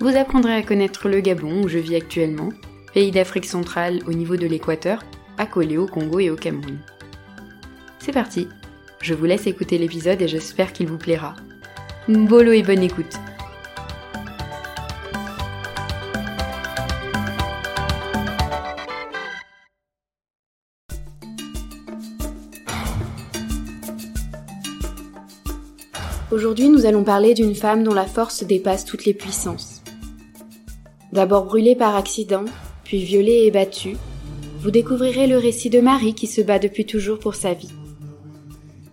Vous apprendrez à connaître le Gabon où je vis actuellement, pays d'Afrique centrale au niveau de l'équateur, accolé au Congo et au Cameroun. C'est parti, je vous laisse écouter l'épisode et j'espère qu'il vous plaira. Bolo et bonne écoute Aujourd'hui, nous allons parler d'une femme dont la force dépasse toutes les puissances. D'abord brûlée par accident, puis violée et battue, vous découvrirez le récit de Marie qui se bat depuis toujours pour sa vie.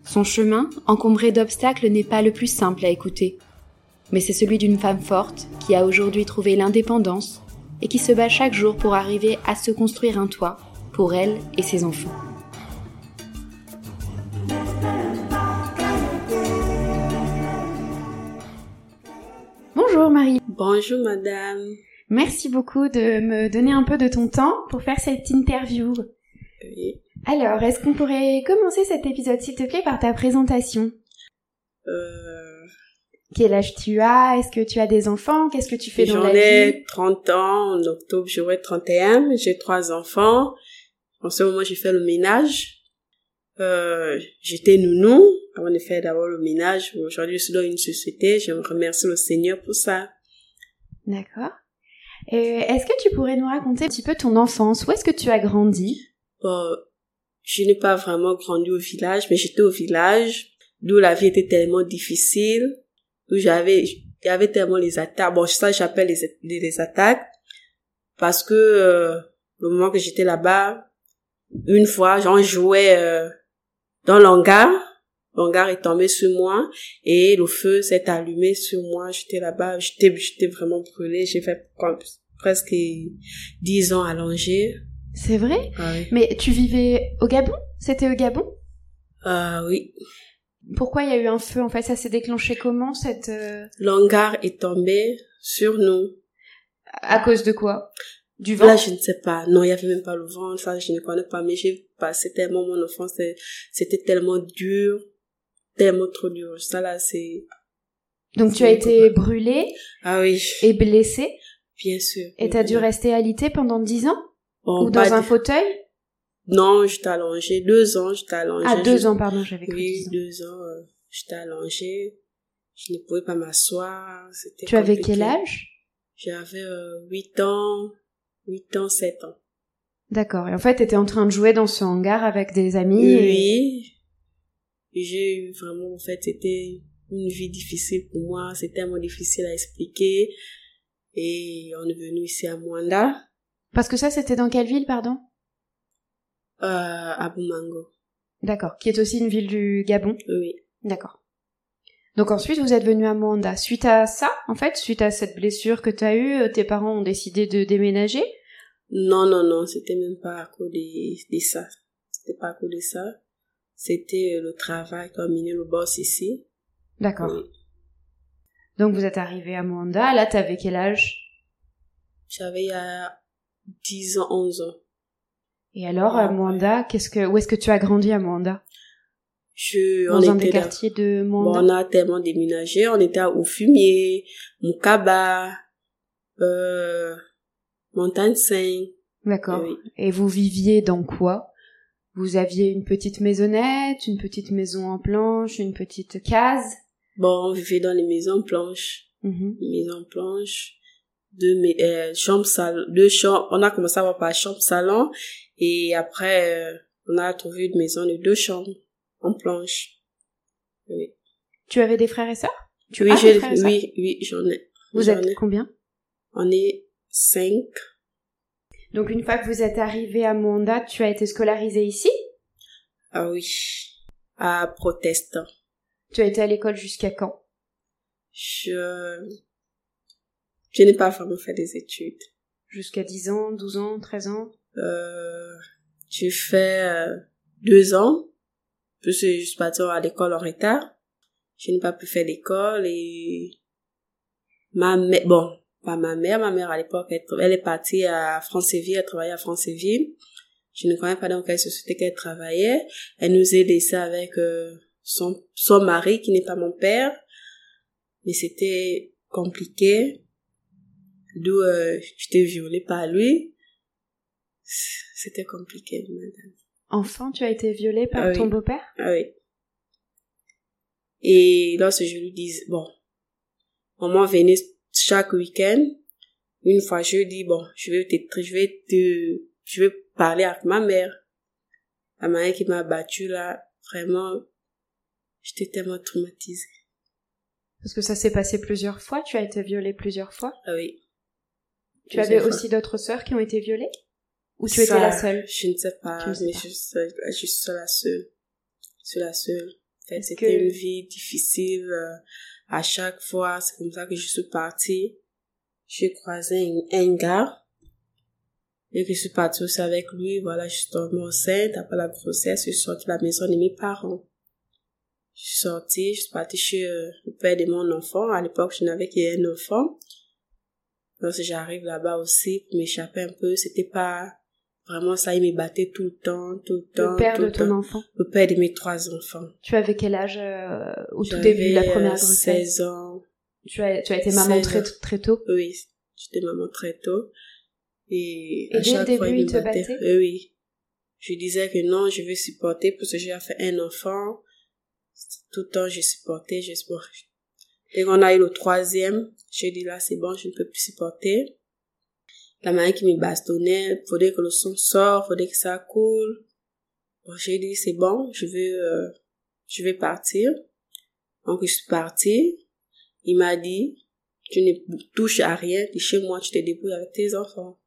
Son chemin, encombré d'obstacles, n'est pas le plus simple à écouter, mais c'est celui d'une femme forte qui a aujourd'hui trouvé l'indépendance et qui se bat chaque jour pour arriver à se construire un toit pour elle et ses enfants. Bonjour Marie. Bonjour madame. Merci beaucoup de me donner un peu de ton temps pour faire cette interview. Oui. Alors, est-ce qu'on pourrait commencer cet épisode, s'il te plaît, par ta présentation? Euh, Quel âge tu as? Est-ce que tu as des enfants? Qu'est-ce que tu fais dans J'en la vie? ai 30 ans, en octobre j'aurai 31, j'ai trois enfants. En ce moment j'ai fait le ménage. Euh, j'étais nounou avant de faire d'abord le ménage. Aujourd'hui je suis dans une société, je remercie le Seigneur pour ça. D'accord. Euh, est-ce que tu pourrais nous raconter un petit peu ton enfance? Où est-ce que tu as grandi? Bon, je n'ai pas vraiment grandi au village, mais j'étais au village, d'où la vie était tellement difficile, où j'avais, il y avait tellement les attaques. Bon, ça j'appelle les, les, attaques, parce que euh, le moment que j'étais là-bas, une fois, j'en jouais euh, dans l'hangar, l'hangar est tombé sur moi et le feu s'est allumé sur moi. J'étais là-bas, j'étais, j'étais vraiment brûlée. J'ai fait presque dix ans allongée. C'est vrai? Ah. Mais tu vivais au Gabon? C'était au Gabon? Ah oui. Pourquoi il y a eu un feu En fait, ça s'est déclenché comment cette euh, L'hangar est tombé sur nous. À cause de quoi? Du vent? Là, je ne sais pas. Non, il y avait même pas le vent. Ça, je ne connais pas. Mais j'ai passé tellement mon enfance. C'était tellement dur. Tellement trop dur. Ça, là, c'est... Donc tu as été brûlée Ah oui. et blessée Bien sûr. et t'as dû rester alité pendant dix ans Bon, Ou dans un de- fauteuil? Non, j'étais allongée. Deux ans, j'étais allongée. Ah, deux Je- ans, pardon, j'avais cru Oui, deux ans. euh, j'étais allongée. Je ne pouvais pas m'asseoir. C'était Tu avais quel âge? J'avais euh, huit ans. Huit ans, sept ans. D'accord. Et en fait, t'étais en train de jouer dans ce hangar avec des amis. et- Oui. J'ai eu vraiment, en fait, c'était une vie difficile pour moi. C'est tellement difficile à expliquer. Et on est venu ici à Mwanda, Parce que ça, c'était dans quelle ville, pardon? Euh, à Boumango. D'accord. Qui est aussi une ville du Gabon? Oui. D'accord. Donc ensuite, vous êtes venu à Mwanda. Suite à ça, en fait, suite à cette blessure que t'as eue, euh, tes parents ont décidé de déménager? Non, non, non, c'était même pas à cause de, de ça. C'était pas à cause de ça. C'était euh, le travail il le boss ici. D'accord. Oui. Donc vous êtes arrivé à Mwanda. Là, t'avais quel âge? J'avais il y a 10 ans, 11 ans. Et alors, à Ouais. Mwanda, qu'est-ce que, où est-ce que tu as grandi à Mwanda Je, Dans on un des était quartiers de Bon, Mwanda on a tellement déménagé. On était au Fumier, Moukaba, euh, Montagne 5. D'accord. Oui. Et vous viviez dans quoi? Vous aviez une petite maisonnette, une petite maison en planche, une petite case Bon, on vivait dans les maisons blanches. Mhm. Une maison blanche. Deux, mais, euh, chambres, salon, deux chambres. On a commencé à avoir par chambre, salon. Et après, euh, on a trouvé une maison de deux chambres en planche. Oui. Tu avais des frères et sœurs? Oui, j'ai, frères et sœurs? oui, oui, j'en ai. Vous êtes ai. combien? On est cinq. Donc une fois que vous êtes arrivé à Mwanda, tu as été scolarisé ici? Ah oui. À Protestant. Tu as été à l'école jusqu'à quand? Je, Je n'ai pas vraiment fait des études. Jusqu'à 10 ans, 12 ans, 13 ans? Euh, J'ai fait euh, deux ans, puis je suis partie à l'école en retard. Je n'ai pas pu faire l'école et ma mère, bon, pas ma mère, ma mère à l'époque, elle, est partie à Franceville, elle travaillait à Franceville. Je ne connais pas dans quelle société qu'elle travaillait. Elle nous a laissé avec euh, son, son mari qui n'est pas mon père. Mais c'était compliqué. D'où euh, j'étais violée par lui. C'était compliqué, madame. Enfant, tu as été violée par ah ton beau-père? Ah oui. Et lorsque je lui dis, bon, maman venait chaque week-end, une fois je dis, bon, je vais te, je vais te, je vais parler avec ma mère. La mère qui m'a battue là, vraiment, j'étais tellement traumatisée. Parce que ça s'est passé plusieurs fois, tu as été violée plusieurs fois Ah oui. Tu avais aussi d'autres sœurs qui ont été violées? Ou tu étais la seule? Je ne sais pas, mais Je, je suis la seule. Je suis la seule. C'était une vie difficile. À chaque fois, c'est comme ça que je suis partie. J'ai croisé un, un gars. Et que je suis partie aussi avec lui. Voilà, je suis tombée enceinte. Après la grossesse, je suis sortie de la maison de mes parents. Je suis sortie, je suis partie chez euh, le père de mon enfant. À l'époque, je n'avais qu'un enfant. Lorsque j'arrive là-bas aussi, pour m'échapper un peu, c'était pas vraiment ça, il me battait tout le temps, tout le temps. Le père de ton enfant? Le père de mes trois enfants. Tu avais quel âge euh, au tout début de la première grossesse? 16 ans. Tu as, tu as été maman très, très tôt? Oui, j'étais maman très tôt. Et, à chaque le début, fois, il, te battait Oui. Je disais que non, je veux supporter parce que j'ai fait un enfant. Tout le temps, j'ai supporté, j'ai supporté. Dès qu'on a eu le troisième, j'ai dit là, c'est bon, je ne peux plus supporter. La main qui me bastonnait, faudrait que le son sorte, faudrait que ça coule. Bon, j'ai dit, c'est bon, je vais, euh, je vais partir. Donc, je suis partie. Il m'a dit, tu ne touches à rien, tu chez moi, tu te débrouilles avec tes enfants.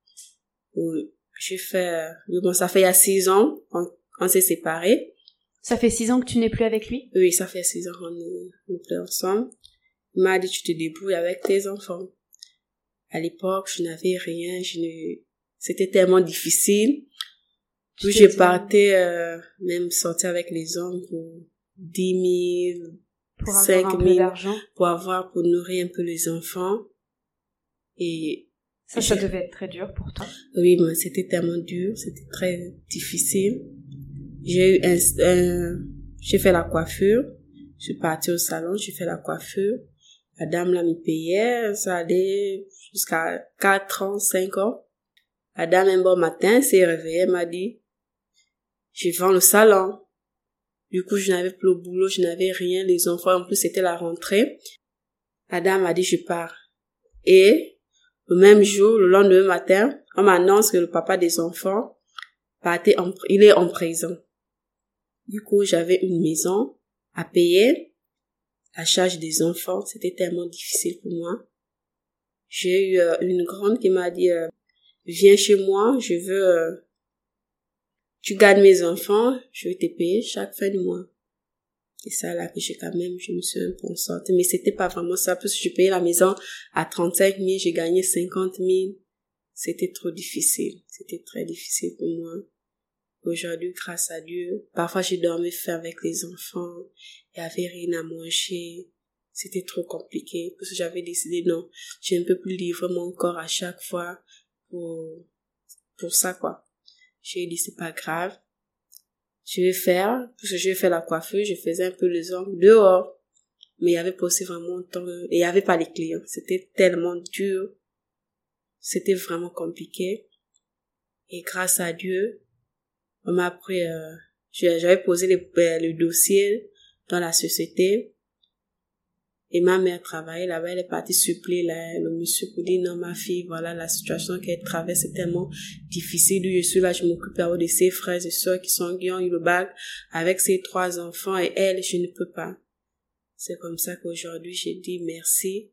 J'ai fait, euh, bon, ça fait il y a six ans, on, on s'est séparés. Ça fait six ans que tu n'es plus avec lui? Oui, ça fait six ans qu'on est, plus ensemble. Il m'a dit, tu te débrouilles avec tes enfants. À l'époque, je n'avais rien, je ne... c'était tellement difficile. Puis je partais, euh, même sortir avec les hommes pour 10 000, pour 5 000, pour avoir, pour nourrir un peu les enfants. Et ça, ça devait être très dur pour toi. Oui, mais c'était tellement dur, c'était très difficile. J'ai eu un, un j'ai fait la coiffure. Je suis partie au salon, j'ai fait la coiffure. La dame là me payait, ça allait jusqu'à 4 ans, 5 ans. La dame un bon matin s'est réveillée, m'a dit, je vends le salon. Du coup, je n'avais plus le boulot, je n'avais rien, les enfants, en plus c'était la rentrée. La dame a dit, je pars. Et, le même jour, le lendemain matin, on m'annonce que le papa des enfants partait il est en prison. Du coup, j'avais une maison à payer la charge des enfants, c'était tellement difficile pour moi. J'ai eu euh, une grande qui m'a dit, euh, viens chez moi, je veux, euh, tu gardes mes enfants, je vais te payer chaque fin de mois. C'est ça là que j'ai quand même, je me suis un peu sortie. Mais c'était pas vraiment ça, parce que je payais la maison à 35 000, j'ai gagné 50 000. C'était trop difficile. C'était très difficile pour moi. Aujourd'hui, grâce à Dieu, parfois j'ai dormi faire avec les enfants, il y avait rien à manger, c'était trop compliqué, parce que j'avais décidé non, je ne peux plus livrer mon corps à chaque fois pour, pour ça quoi. J'ai dit c'est pas grave, je vais faire, parce que je vais faire la coiffure, je faisais un peu les ongles dehors, mais il y avait pas aussi vraiment temps, et il y avait pas les clients, c'était tellement dur, c'était vraiment compliqué, et grâce à Dieu, on m'a pris, euh, j'avais posé euh, le dossier dans la société. Et ma mère travaillait là-bas, elle est partie suppléer le monsieur pour non, ma fille, voilà la situation qu'elle traverse est tellement difficile. Je suis là, je m'occupe de ses frères et soeurs qui sont qui ont eu le bac avec ses trois enfants et elle, je ne peux pas. C'est comme ça qu'aujourd'hui, j'ai dit merci.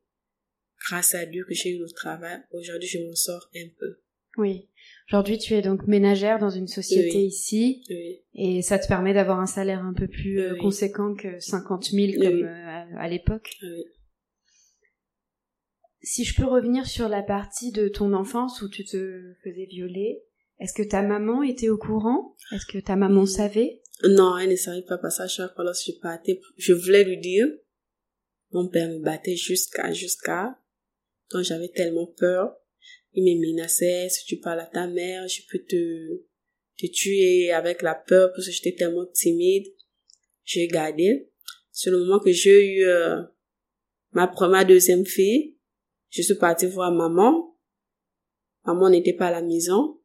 Grâce à Dieu que j'ai eu le travail, aujourd'hui, je m'en sors un peu. Oui. Aujourd'hui, tu es donc ménagère dans une société ici, et ça te permet d'avoir un salaire un peu plus euh, conséquent que 50 000 comme euh, à, l'époque. Si je peux revenir sur la partie de ton enfance où tu te faisais violer, est-ce que ta maman était au courant? Est-ce que ta maman savait? Non, elle ne savait pas parce qu'à chaque fois lorsque je partais, je voulais lui dire. Mon père me battait jusqu'à, jusqu'à. Donc j'avais tellement peur. Il me menaçait, si tu parles à ta mère, je peux te, te tuer avec la peur parce que j'étais tellement timide. J'ai gardé. C'est le moment que j'ai eu euh, ma première deuxième fille. Je suis partie voir maman. Maman n'était pas à la maison.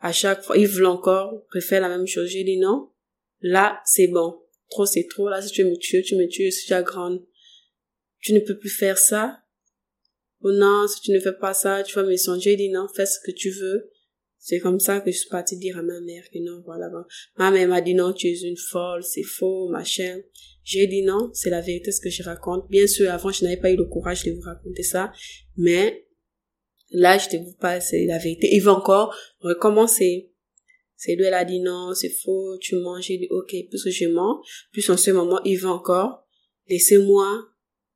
À chaque fois, il voulait encore refaire la même chose. J'ai dit non. Là, c'est bon. Trop, c'est trop. Là, si tu me tues, tu me tues. Si tu as grande, tu ne peux plus faire ça. Ou non, si tu ne fais pas ça, tu vas me songer. Dit non, fais ce que tu veux. C'est comme ça que je suis partie dire à ma mère que non, voilà. Ma mère m'a dit non, tu es une folle, c'est faux, machin. J'ai dit non, c'est la vérité ce que je raconte. Bien sûr, avant, je n'avais pas eu le courage de vous raconter ça, mais là, je te vous pas, c'est la vérité. Il va encore recommencer. C'est lui, elle a dit non, c'est faux, tu manges. J'ai dit ok, puisque je mens. Puis en ce moment, il va encore. Laissez-moi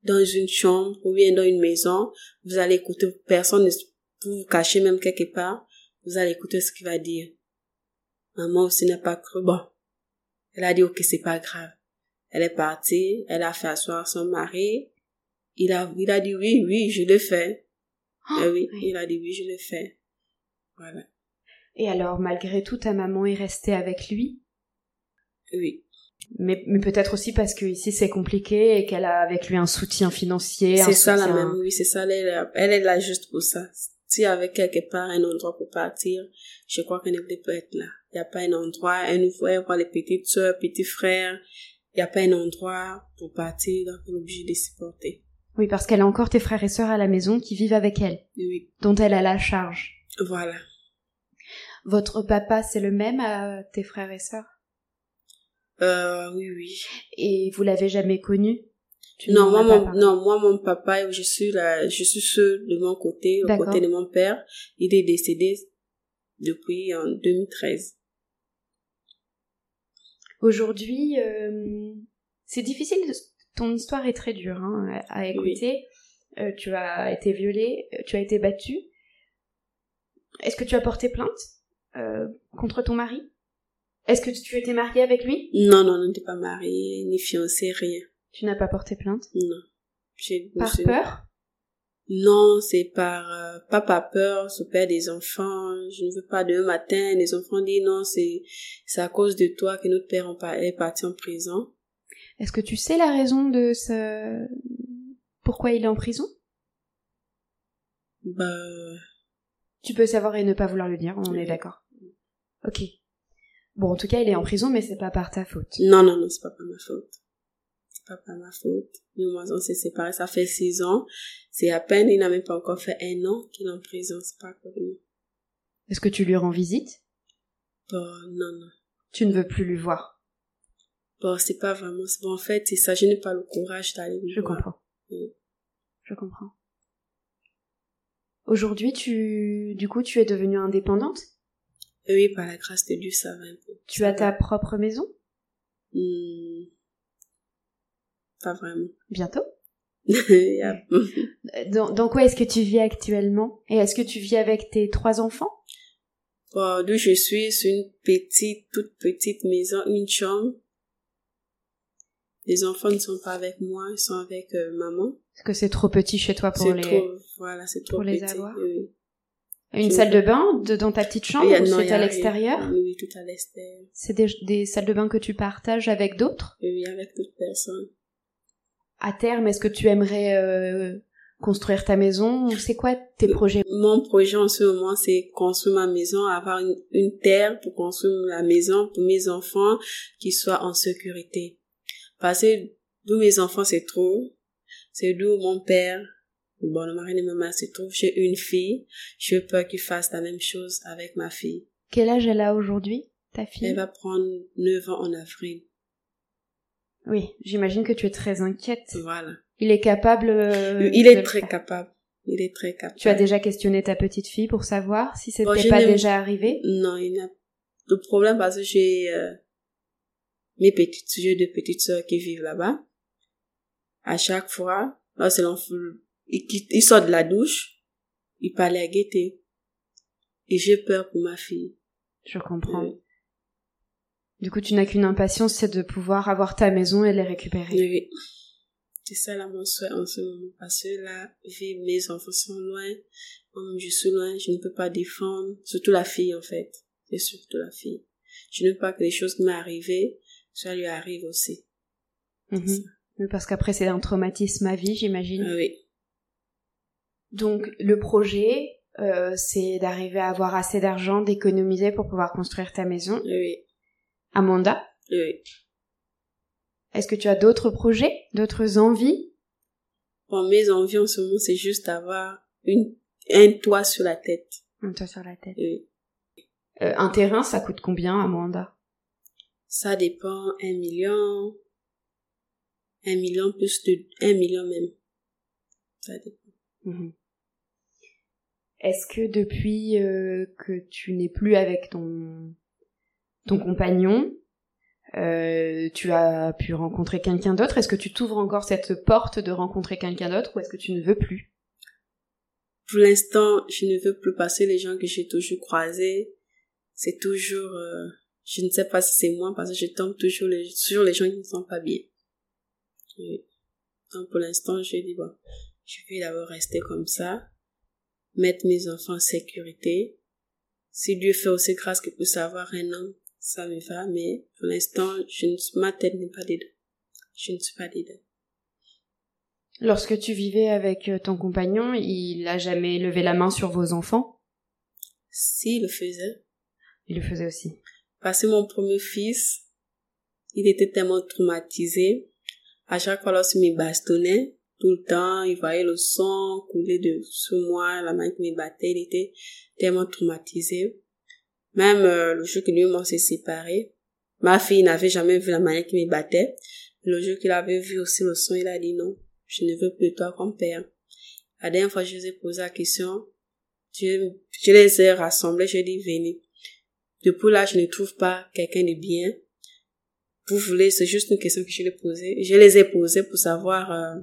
dans une chambre ou bien dans une maison. Vous allez écouter personne, vous vous cachez même quelque part vous allez écouter ce qu'il va dire. Maman aussi n'a pas cru. Bon. Elle a dit, ok, c'est pas grave. Elle est partie, elle a fait asseoir son mari. Il a, il a dit oui, oui, je le fais. Oh, oui, il a dit oui, je le fais. Voilà. Et alors, malgré tout, ta maman est restée avec lui? Oui. Mais, mais peut-être aussi parce que ici c'est compliqué et qu'elle a avec lui un soutien financier. C'est ça la même, oui, c'est ça. Elle, elle est là juste pour ça si avec quelque part un endroit pour partir, je crois qu'elle ne voulait pas être là. Il n'y a pas un endroit, elle nous voit voir les petites soeurs, petits frères. Il n'y a pas un endroit pour partir, donc elle est obligée de supporter. Oui, parce qu'elle a encore tes frères et sœurs à la maison qui vivent avec elle. Oui. Dont elle a la charge. Voilà. Votre papa, c'est le même à tes frères et sœurs? Euh, oui, oui. Et vous l'avez jamais connu? Non, moi, mon, non, moi, mon papa, je suis là, je suis seule de mon côté, au côté de mon père. Il est décédé depuis en 2013. Aujourd'hui, euh, c'est difficile. Ton histoire est très dure hein, à écouter. Euh, tu as été violée, tu as été battue. Est-ce que tu as porté plainte euh, contre ton mari? Est-ce que tu étais mariée avec lui? Non, non, non, n'étais pas mariée, ni fiancée, rien. Tu n'as pas porté plainte? Non. Par peur? Non, c'est par euh, pas par peur, c'est père des enfants. Je ne veux pas de matin, les enfants disent non, c'est c'est à cause de toi que notre père est parti en prison. Est-ce que tu sais la raison de ce pourquoi il est en prison? Bah tu peux savoir et ne pas vouloir le dire, on est d'accord. Ok. Bon, en tout cas, il est en prison, mais c'est pas par ta faute. Non, non, non, c'est pas par ma faute pas pas ma faute. Nous, on s'est séparés, ça fait six ans. C'est à peine, il n'a même pas encore fait un an qu'il est en prison, c'est pas connu. Est-ce que tu lui rends visite? Bon, non, non. Tu ne veux plus lui voir? Bon, c'est pas vraiment, bon, en fait, c'est ça, je n'ai pas le courage d'aller lui Je comprends. Je comprends. Aujourd'hui, tu, du coup, tu es devenue indépendante? Oui, par la grâce de Dieu, ça va un peu. Tu as ta propre maison? Hmm. Pas vraiment. Bientôt? Dans, quoi est-ce que tu vis actuellement? Et est-ce que tu vis avec tes trois enfants? Bon, D'où je suis, c'est une petite, toute petite maison, une chambre. Les enfants ne sont pas avec moi, ils sont avec euh, maman. Est-ce que c'est trop petit chez toi pour les trop, voilà, c'est trop pour petit, les avoir oui. Une salle de bain de, dans ta petite chambre ou c'est à l'extérieur Oui, tout à l'extérieur. C'est des, des salles de bain que tu partages avec d'autres? Oui, avec d'autres personnes à terme, est-ce que tu aimerais euh, construire ta maison C'est quoi tes projets? Mon projet en ce moment, c'est construire ma maison, avoir une, terre pour construire la maison pour mes enfants qui soient en sécurité. Parce que d'où mes enfants, c'est trop. C'est d'où mon père, bon, le mari de ma mère, c'est trop. J'ai une fille. Je veux pas qu'il fasse la même chose avec ma fille. Quel âge elle a aujourd'hui, ta fille? Elle va prendre 9 ans en avril. Oui, j'imagine que tu es très inquiète. Voilà. Il est capable. Euh, il est très capable. Il est très capable. Tu as déjà questionné ta petite fille pour savoir si c'était pas déjà arrivé? Non, il a de problème parce que j'ai euh, mes petites, j'ai deux petites sœurs qui vivent là-bas. À chaque fois, là c'est il, quitte, il sort de la douche, il parlait à Gaieté. Et j'ai peur pour ma fille. Je comprends. Oui. Du coup, tu n'as qu'une impatience, c'est de pouvoir avoir ta maison et les récupérer. Oui. C'est ça là mon souhait en ce moment. Parce que là, vu mes enfants sont loin, moi je suis loin, je ne peux pas défendre, surtout la fille en fait. C'est surtout la fille. Je ne veux pas que les choses qui m'est arrivées, ça lui arrive aussi. Oui, Parce qu'après, c'est un traumatisme à vie, j'imagine. Ah oui. Donc, le projet, euh, c'est d'arriver à avoir assez d'argent, d'économiser pour pouvoir construire ta maison. Oui. Amanda, Oui. est-ce que tu as d'autres projets, d'autres envies? Bon, mes envies en ce moment, c'est juste d'avoir une, un toit sur la tête. Un toit sur la tête. Oui. Euh, un terrain, ça coûte combien, Amanda? Ça dépend, un million, un million plus de, un million même. Ça dépend. Mhm. Est-ce que depuis euh, que tu n'es plus avec ton ton compagnon, euh, tu as pu rencontrer quelqu'un d'autre? Est-ce que tu t'ouvres encore cette porte de rencontrer quelqu'un d'autre ou est-ce que tu ne veux plus? Pour l'instant, je ne veux plus passer les gens que j'ai toujours croisés. C'est toujours, euh, je ne sais pas si c'est moi parce que je tombe toujours les- sur les gens qui ne sont pas bien. Donc pour l'instant, je dis bon, je vais d'abord rester comme ça, mettre mes enfants en sécurité. Si Dieu fait aussi grâce que puisse avoir un homme, ça me va, mais pour l'instant, je ne, ma tête n'est pas dedans. Je ne suis pas dedans. Lorsque tu vivais avec euh, ton compagnon, il a jamais levé la main sur vos enfants? S'il le faisait, Il le faisait aussi. Parce que mon premier fils, il était tellement traumatisé. À chaque fois, lorsqu'il me bastonnait, tout le temps, il voyait le sang couler de sur moi, la main qui me battait, il était tellement traumatisé. Même euh, le jour que lui et s'est séparés, ma fille n'avait jamais vu la manière qui me battait. Le jour qu'il avait vu aussi le sang, il a dit non, je ne veux plus de toi comme père. La dernière fois, je lui ai posé la question, je, les ai rassemblés, je lui ai dit, venez. Depuis là, je ne trouve pas quelqu'un de bien. Vous voulez, c'est juste une question que je les ai posée. Je les ai posées pour savoir, euh,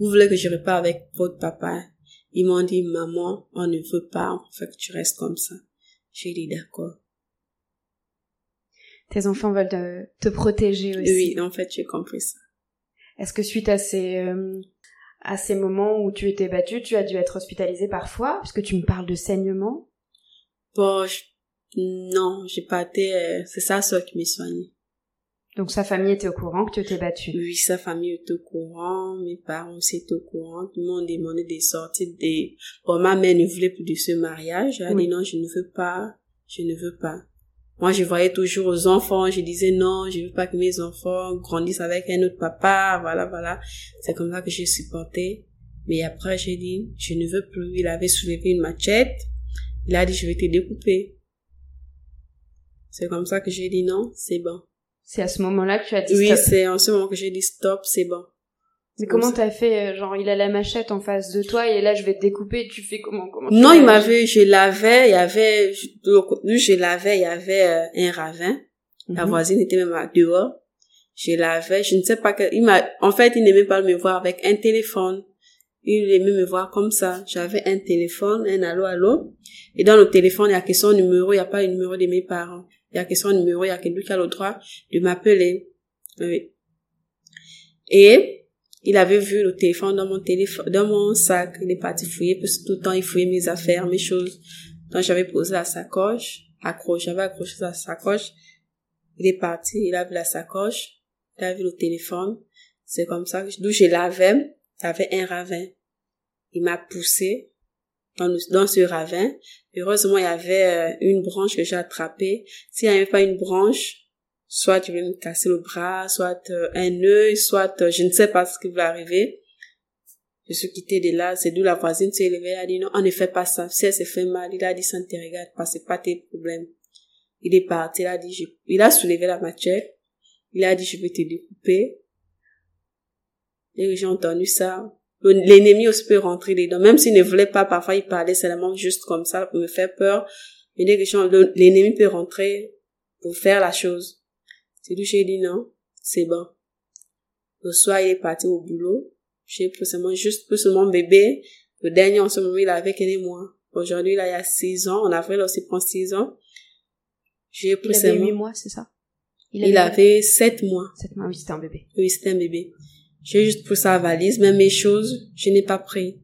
vous voulez que je reparte avec votre papa? Ils m'ont dit, maman, on ne veut pas, en fait, que tu restes comme ça. J'ai dit, d'accord. Tes enfants veulent te, te protéger aussi. Oui, en fait, j'ai compris ça. Est-ce que suite à ces euh, à ces moments où tu étais battue, tu as dû être hospitalisée parfois Puisque tu me parles de saignement. Bon, je- non, j'ai pas été, euh, c'est sa soeur qui m'a soignée. Donc sa famille était au courant que tu étais battue. Oui, sa famille était au courant, mes parents aussi étaient au courant, tout le monde demandait des sorties des... Bon, ma mère ne voulait plus de ce mariage, elle a Oui. dit non, je ne veux pas, je ne veux pas. Moi, je voyais toujours aux enfants, je disais non, je veux pas que mes enfants grandissent avec un autre papa, voilà, voilà. C'est comme ça que j'ai supporté. Mais après, j'ai dit, je ne veux plus. Il avait soulevé une machette. Il a dit, je vais te découper. C'est comme ça que j'ai dit non, c'est bon. C'est à ce moment-là que tu as dit Oui, stop. c'est en ce moment que j'ai dit stop, c'est bon. Mais comme comment t'as fait euh, Genre, il a la machette en face de toi et là, je vais te découper. Tu fais comment, comment Non, il réagis m'avait, je l'avais, il y avait, je, l'avais, il y avait euh, un ravin. La Mhm. voisine était même à- dehors. Je l'avais, je ne sais pas que, il m'a, en fait, il n'aimait pas me voir avec un téléphone. Il aimait me voir comme ça. J'avais un téléphone, un allô, allô. Et dans le téléphone, il y a que son numéro, il n'y a pas le numéro de mes parents. Il y a que son numéro, il y a que lui qui a le droit de m'appeler. Oui. Et, il avait vu le téléphone dans mon téléphone, dans mon sac. Il est parti fouiller, parce que tout le temps, il fouillait mes affaires, mes choses. Donc, j'avais posé la sacoche, accroché, j'avais accroché la sacoche. Il est parti, il a vu la sacoche, il a vu le téléphone. C'est comme ça que, d'où je l'avais, avait un ravin. Il m'a poussé dans, dans ce ravin. Heureusement, il y avait euh, une branche que j'ai attrapée. S'il n'y avait pas une branche, soit tu voulais me casser le bras, soit euh, un œil, soit euh, je ne sais pas ce qui va arriver. Je suis quittée de là, c'est d'où la voisine s'est levée, elle a dit non, on ne fait pas ça. Si elle s'est fait mal, il a dit ça ne te regarde pas, c'est pas tes problèmes. Il est parti, il a dit, je- il a soulevé la machette, il a dit je vais te découper. Et j'ai entendu ça. Le- L'ennemi aussi peut rentrer dedans, même s'il ne voulait pas, parfois il parlait seulement juste comme ça pour me faire peur. Mais dès que l'ennemi peut rentrer pour faire la chose. C'est lui, j'ai dit non, c'est bon. Le soir, il est parti au boulot. J'ai pris seulement juste pour mon bébé. Le dernier, en ce moment, il avait quelques mois. Aujourd'hui, là, il y a six ans. En avril, aussi prend six ans. J'ai pris il avait huit mois, c'est ça? Il avait, sept mois. Sept mois, oui, c'était un bébé. Oui, c'était un bébé. J'ai juste pris sa valise, même mes choses, je n'ai pas pris.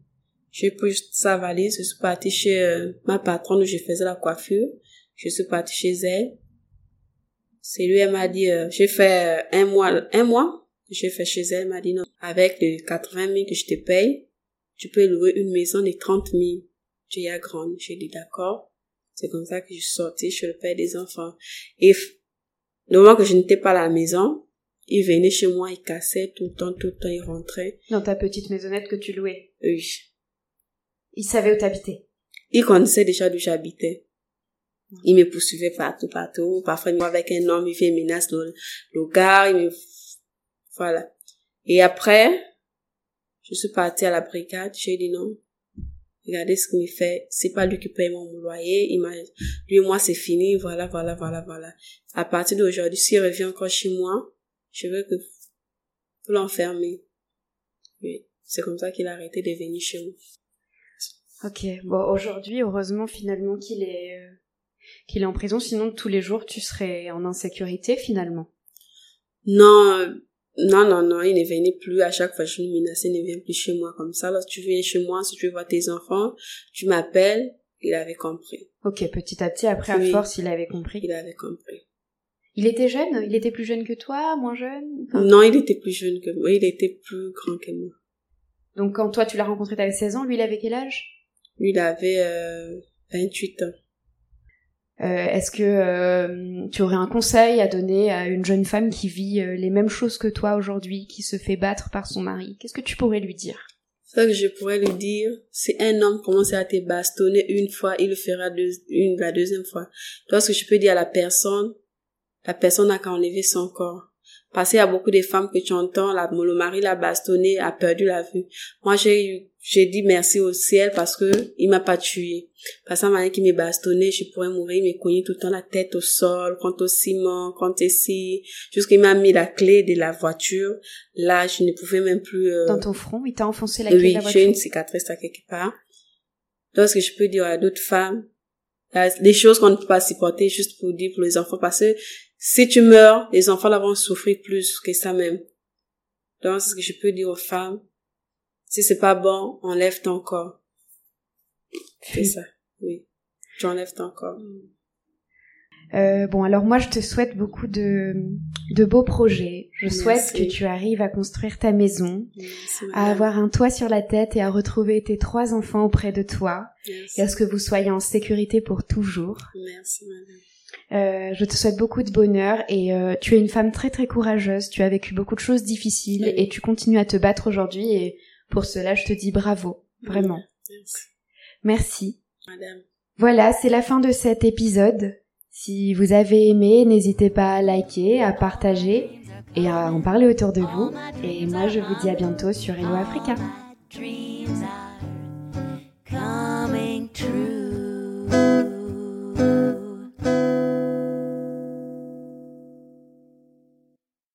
J'ai pris sa valise, je suis partie chez euh, ma patronne où je faisais la coiffure. Je suis partie chez elle. C'est lui, elle m'a dit, euh, j'ai fait euh, un mois, un mois, j'ai fait chez elle, elle m'a dit non, avec les 80 000 que je te paye, tu peux louer une maison de 30 000. J'ai à grande. J'ai dit d'accord. C'est comme ça que je suis sortie chez le père des enfants. Et le moment que je n'étais pas à la maison, il venait chez moi, il cassait tout le temps, tout le temps, il rentrait. Dans ta petite maisonnette que tu louais Oui. Il savait où t'habitais Il connaissait déjà d'où j'habitais. Il me poursuivait partout, partout. Parfois, il avec un homme, il fait menace le, le gars, il me... Voilà. Et après, je suis partie à la brigade, j'ai dit non. Regardez ce qu'il me fait. C'est pas lui qui paye mon loyer. Il m'a, lui et moi, c'est fini. Voilà, voilà, voilà, voilà. À partir d'aujourd'hui, s'il revient encore chez moi, je veux que vous l'enfermer. Oui. C'est comme ça qu'il a arrêté de venir chez moi. Ok. Bon, aujourd'hui, heureusement, finalement, qu'il est, euh, qu'il est en prison. Sinon, tous les jours, tu serais en insécurité, finalement. Non, non, non, non, il ne venait plus. À chaque fois, je lui menaçais, il ne vient plus chez moi comme ça. Lorsque tu viens chez moi, si tu veux voir tes enfants, tu m'appelles. Il avait compris. Ok, petit à petit, après, à force, il avait compris. Il avait compris. Il était jeune? Il était plus jeune que toi Moins jeune? Non, il était plus jeune que moi. Il était plus grand que moi. Donc quand toi tu l'as rencontré, t'avais 16 ans. Lui, il avait quel âge? Lui, il avait euh, 28 ans. Euh, Est-ce que euh, tu aurais un conseil à donner à une jeune femme qui vit euh, les mêmes choses que toi aujourd'hui, qui se fait battre par son mari? Qu'est-ce que tu pourrais lui dire? Ce que je pourrais lui dire, c'est un homme commence à te bastonner une fois, il le fera deux, une, la deuxième fois. Toi, ce que je peux dire à la personne, la personne n'a qu'à enlever son corps. Parce qu'il y a beaucoup de femmes que tu entends, la, le mari l'a bastonné, a perdu la vue. Moi, j'ai j'ai dit merci au ciel parce que il m'a pas tué. Parce que m'a qui m'a bastonné, je pourrais mourir, il m'a cogné tout le temps la tête au sol, contre au ciment, contre ici, jusqu'il m'a mis la clé de la voiture. Là, je ne pouvais même plus... Euh... Dans ton front, il t'a enfoncé la clé de la voiture Oui, j'ai une cicatrice à quelque part. Donc, ce que je peux dire à d'autres femmes, des choses qu'on ne peut pas supporter juste pour dire pour les enfants parce que si tu meurs, les enfants là vont souffrir plus que ça même. Donc, c'est ce que je peux dire aux femmes. Si c'est pas bon, enlève ton corps. C'est ça. Oui. Tu enlèves ton corps. Euh, bon, alors moi, je te souhaite beaucoup de, de beaux projets. Je souhaite que tu arrives à construire ta maison, à avoir un toit sur la tête et à retrouver tes trois enfants auprès de toi. Et à ce que vous soyez en sécurité pour toujours. Merci, madame. Euh, je te souhaite beaucoup de bonheur et euh, tu es une femme très très courageuse. Tu as vécu beaucoup de choses difficiles et tu continues à te battre aujourd'hui et pour cela je te dis bravo, vraiment. Merci. Voilà, c'est la fin de cet épisode. Si vous avez aimé, n'hésitez pas à liker, à partager et à en parler autour de vous. Et moi je vous dis à bientôt sur Hello Africa.